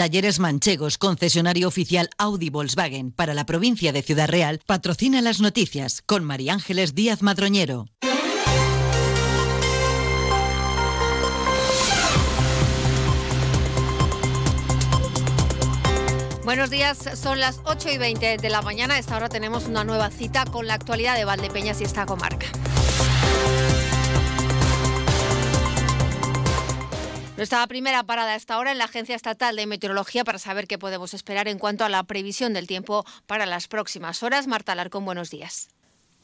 Talleres Manchegos, concesionario oficial Audi Volkswagen para la provincia de Ciudad Real, patrocina las noticias con María Ángeles Díaz Madroñero. Buenos días, son las 8 y 20 de la mañana. Esta hora tenemos una nueva cita con la actualidad de Valdepeñas y esta comarca. Nuestra primera parada a esta hora en la Agencia Estatal de Meteorología para saber qué podemos esperar en cuanto a la previsión del tiempo para las próximas horas. Marta Alarcón, buenos días.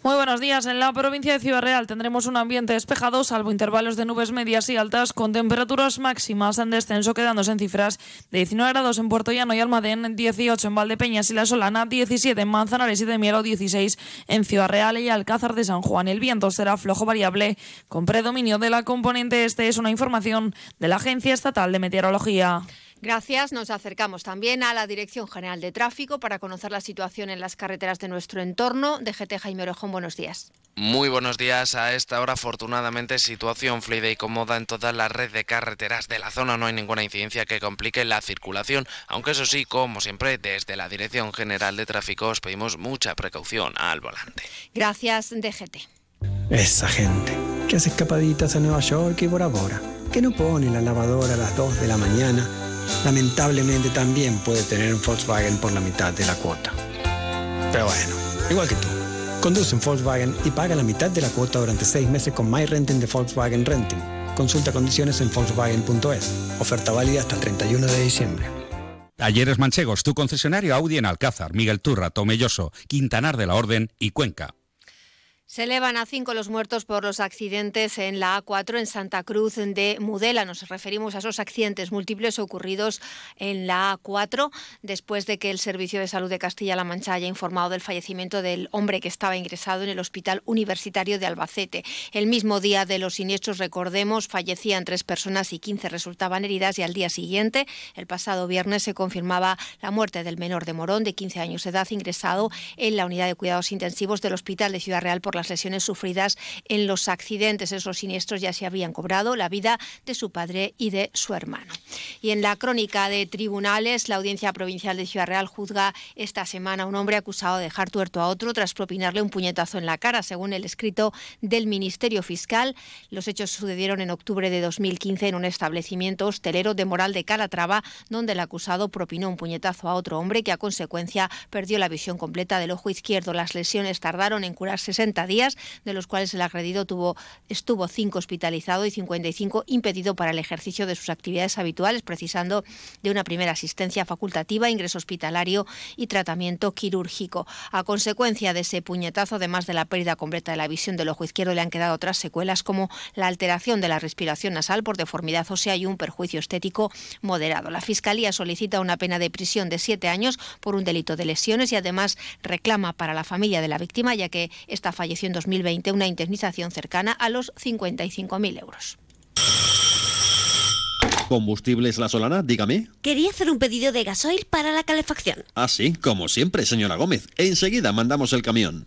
Muy buenos días. En la provincia de Ciudad Real tendremos un ambiente despejado, salvo intervalos de nubes medias y altas, con temperaturas máximas en descenso, quedándose en cifras de 19 grados en Puerto Llano y Almadén, 18 en Valdepeñas y La Solana, 17 en Manzanares y de Miero, 16 en Ciudad Real y Alcázar de San Juan. El viento será flojo variable, con predominio de la componente este. Es una información de la Agencia Estatal de Meteorología. Gracias. Nos acercamos también a la Dirección General de Tráfico para conocer la situación en las carreteras de nuestro entorno. DGT Jaime Orejón, buenos días. Muy buenos días. A esta hora, afortunadamente, situación fluida y cómoda en toda la red de carreteras de la zona. No hay ninguna incidencia que complique la circulación, aunque eso sí, como siempre, desde la Dirección General de Tráfico os pedimos mucha precaución al volante. Gracias, DGT. Esa gente que hace escapaditas a Nueva York y Bora Bora, que no pone la lavadora a las 2 de la mañana lamentablemente también puede tener un Volkswagen por la mitad de la cuota. Pero bueno, igual que tú. Conduce un Volkswagen y paga la mitad de la cuota durante seis meses con My Renting de Volkswagen Renting. Consulta condiciones en Volkswagen.es. Oferta válida hasta el 31 de diciembre. Talleres Manchegos, tu concesionario Audi en Alcázar, Miguel Turra, Tomelloso, Quintanar de la Orden y Cuenca. Se elevan a cinco los muertos por los accidentes en la A4 en Santa Cruz de Mudela. Nos referimos a esos accidentes múltiples ocurridos en la A4 después de que el Servicio de Salud de Castilla-La Mancha haya informado del fallecimiento del hombre que estaba ingresado en el Hospital Universitario de Albacete. El mismo día de los siniestros, recordemos, fallecían tres personas y 15 resultaban heridas y al día siguiente, el pasado viernes, se confirmaba la muerte del menor de Morón de 15 años de edad ingresado en la unidad de cuidados intensivos del Hospital de Ciudad Real por las lesiones sufridas en los accidentes. Esos siniestros ya se habían cobrado la vida de su padre y de su hermano. Y en la crónica de tribunales, la Audiencia Provincial de Ciudad Real juzga esta semana a un hombre acusado de dejar tuerto a otro tras propinarle un puñetazo en la cara, según el escrito del Ministerio Fiscal. Los hechos sucedieron en octubre de 2015 en un establecimiento hostelero de Moral de Calatrava, donde el acusado propinó un puñetazo a otro hombre que a consecuencia perdió la visión completa del ojo izquierdo. Las lesiones tardaron en curar 60 días, de los cuales el agredido tuvo, estuvo 5 hospitalizado y 55 impedido para el ejercicio de sus actividades habituales, precisando de una primera asistencia facultativa, ingreso hospitalario y tratamiento quirúrgico. A consecuencia de ese puñetazo, además de la pérdida completa de la visión del ojo izquierdo, le han quedado otras secuelas como la alteración de la respiración nasal por deformidad ósea y un perjuicio estético moderado. La Fiscalía solicita una pena de prisión de siete años por un delito de lesiones y además reclama para la familia de la víctima, ya que esta falleció en 2020 una indemnización cercana a los 55.000 euros. ¿Combustibles La Solana? Dígame. Quería hacer un pedido de gasoil para la calefacción. Ah, sí, como siempre, señora Gómez. Enseguida mandamos el camión.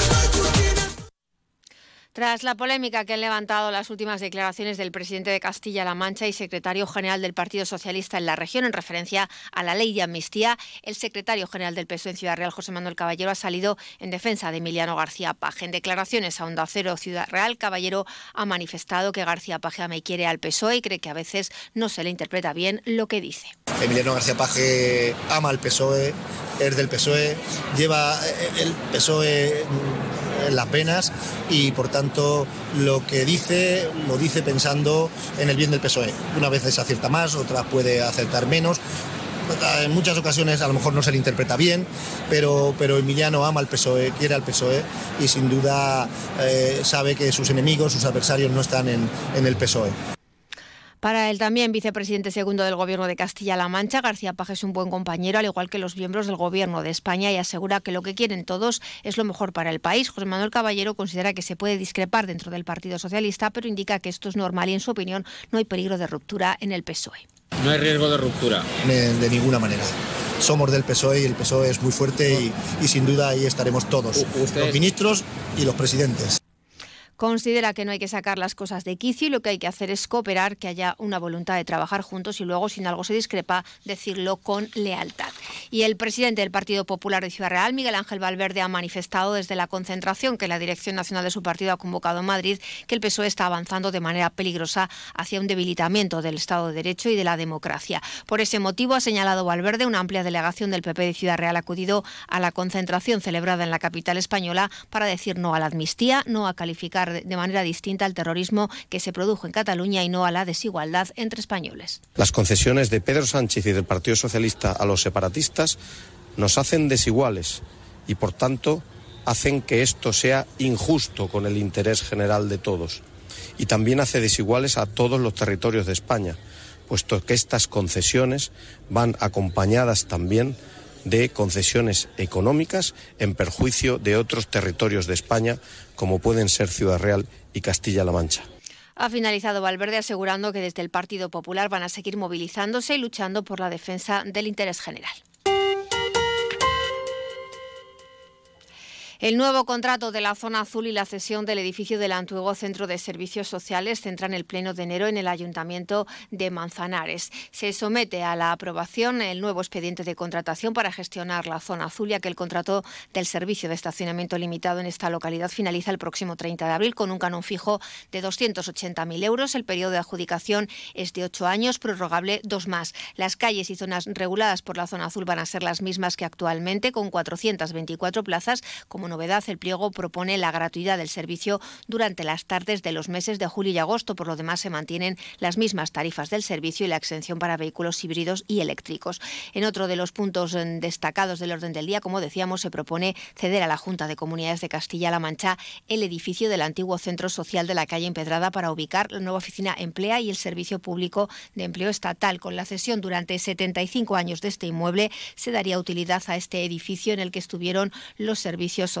Tras la polémica que han levantado las últimas declaraciones del presidente de Castilla-La Mancha y secretario general del Partido Socialista en la región en referencia a la ley de amnistía, el secretario general del PSOE en Ciudad Real, José Manuel Caballero, ha salido en defensa de Emiliano García Paje. En declaraciones a Onda Cero Ciudad Real, Caballero ha manifestado que García Paje me quiere al PSOE y cree que a veces no se le interpreta bien lo que dice. Emiliano García Paje ama al PSOE, es del PSOE, lleva el PSOE las venas y por tanto lo que dice lo dice pensando en el bien del PSOE. Una vez se acierta más, otra puede acertar menos. En muchas ocasiones a lo mejor no se le interpreta bien, pero, pero Emiliano ama al PSOE, quiere al PSOE y sin duda eh, sabe que sus enemigos, sus adversarios no están en, en el PSOE. Para el también vicepresidente segundo del Gobierno de Castilla-La Mancha, García Paje es un buen compañero, al igual que los miembros del Gobierno de España, y asegura que lo que quieren todos es lo mejor para el país. José Manuel Caballero considera que se puede discrepar dentro del Partido Socialista, pero indica que esto es normal y, en su opinión, no hay peligro de ruptura en el PSOE. No hay riesgo de ruptura. De, ninguna manera. Somos del PSOE y el PSOE es muy fuerte y, sin duda ahí estaremos todos, los ministros y los presidentes. Considera que no hay que sacar las cosas de quicio y lo que hay que hacer es cooperar, que haya una voluntad de trabajar juntos y luego, si en algo se discrepa, decirlo con lealtad. Y el presidente del Partido Popular de Ciudad Real, Miguel Ángel Valverde, ha manifestado desde la concentración que la Dirección Nacional de su partido ha convocado en Madrid que el PSOE está avanzando de manera peligrosa hacia un debilitamiento del Estado de Derecho y de la democracia. Por ese motivo, ha señalado Valverde, una amplia delegación del PP de Ciudad Real ha acudido a la concentración celebrada en la capital española para decir no a la amnistía, no a calificar de manera distinta al terrorismo que se produjo en Cataluña y no a la desigualdad entre españoles. Las concesiones de Pedro Sánchez y del Partido Socialista a los separatistas nos hacen desiguales y, por tanto, hacen que esto sea injusto con el interés general de todos. Y también hace desiguales a todos los territorios de España, puesto que estas concesiones van acompañadas también de concesiones económicas en perjuicio de otros territorios de España, como pueden ser Ciudad Real y Castilla-La Mancha. Ha finalizado Valverde asegurando que desde el Partido Popular van a seguir movilizándose y luchando por la defensa del interés general. El nuevo contrato de la zona azul y la cesión del edificio del antiguo Centro de Servicios Sociales centran el pleno de enero en el Ayuntamiento de Manzanares. Se somete a la aprobación el nuevo expediente de contratación para gestionar la zona azul, ya que el contrato del servicio de estacionamiento limitado en esta localidad finaliza el próximo 30 de abril con un canon fijo de 280.000 euros. El periodo de adjudicación es de ocho años, prorrogable dos más. Las calles y zonas reguladas por la zona azul van a ser las mismas que actualmente, con 424 plazas, como novedad, el pliego propone la gratuidad del servicio durante las tardes de los meses de julio y agosto. Por lo demás, se mantienen las mismas tarifas del servicio y la exención para vehículos híbridos y eléctricos. En otro de los puntos mm, destacados del orden del día, como decíamos, se propone ceder a la Junta de Comunidades de Castilla-La Mancha el edificio del antiguo Centro Social de la calle Empedrada para ubicar la nueva oficina Emplea y el Servicio Público de Empleo Estatal. Con la cesión durante 75 años de este inmueble, se daría utilidad a este edificio en el que estuvieron los servicios sociales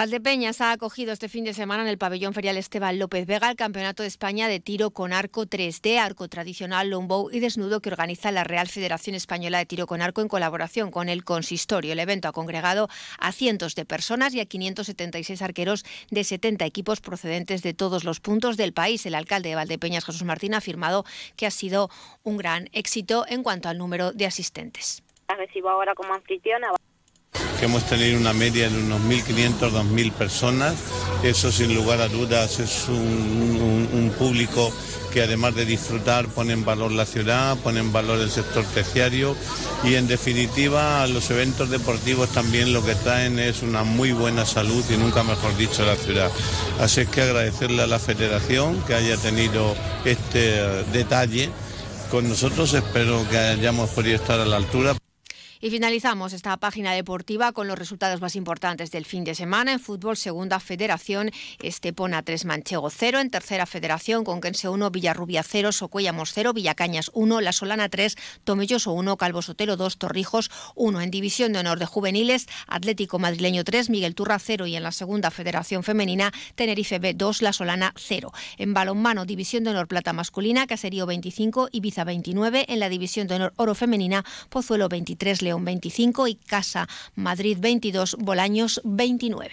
Valdepeñas ha acogido este fin de semana en el pabellón ferial Esteban López Vega el Campeonato de España de Tiro con Arco 3D, arco tradicional, longbow y desnudo que organiza la Real Federación Española de Tiro con Arco en colaboración con el Consistorio. El evento ha congregado a cientos de personas y a 576 arqueros de 70 equipos procedentes de todos los puntos del país. El alcalde de Valdepeñas, Jesús Martín, ha afirmado que ha sido un gran éxito en cuanto al número de asistentes. Recibo ahora como anfitriona que hemos tenido una media de unos 1.500, 2.000 personas. Eso sin lugar a dudas es un, público que además de disfrutar pone en valor la ciudad, pone en valor el sector terciario y en definitiva los eventos deportivos también lo que traen es una muy buena salud y nunca mejor dicho la ciudad. Así es que agradecerle a la federación que haya tenido este detalle con nosotros, espero que hayamos podido estar a la altura. Y finalizamos esta página deportiva con los resultados más importantes del fin de semana. En fútbol, segunda federación, Estepona 3, Manchego 0. En tercera federación, Conquense 1, Villarrubia 0, Socuellamos 0, Villacañas 1, La Solana 3, Tomelloso 1, Calvo Sotelo 2, Torrijos 1. En división de honor de juveniles, Atlético Madrileño 3, Miguel Turra 0 y en la segunda federación femenina, Tenerife B 2, La Solana 0. En balonmano, división de honor plata masculina, Caserío 25, Ibiza 29. En la división de honor oro femenina, Pozuelo 23, León 25 y Casa Madrid 22, Bolaños 29.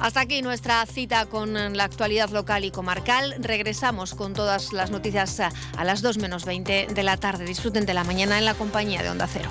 Hasta aquí nuestra cita con la actualidad local y comarcal. Regresamos con todas las noticias a las 2 menos 20 de la tarde. Disfruten de la mañana en la compañía de Onda Cero.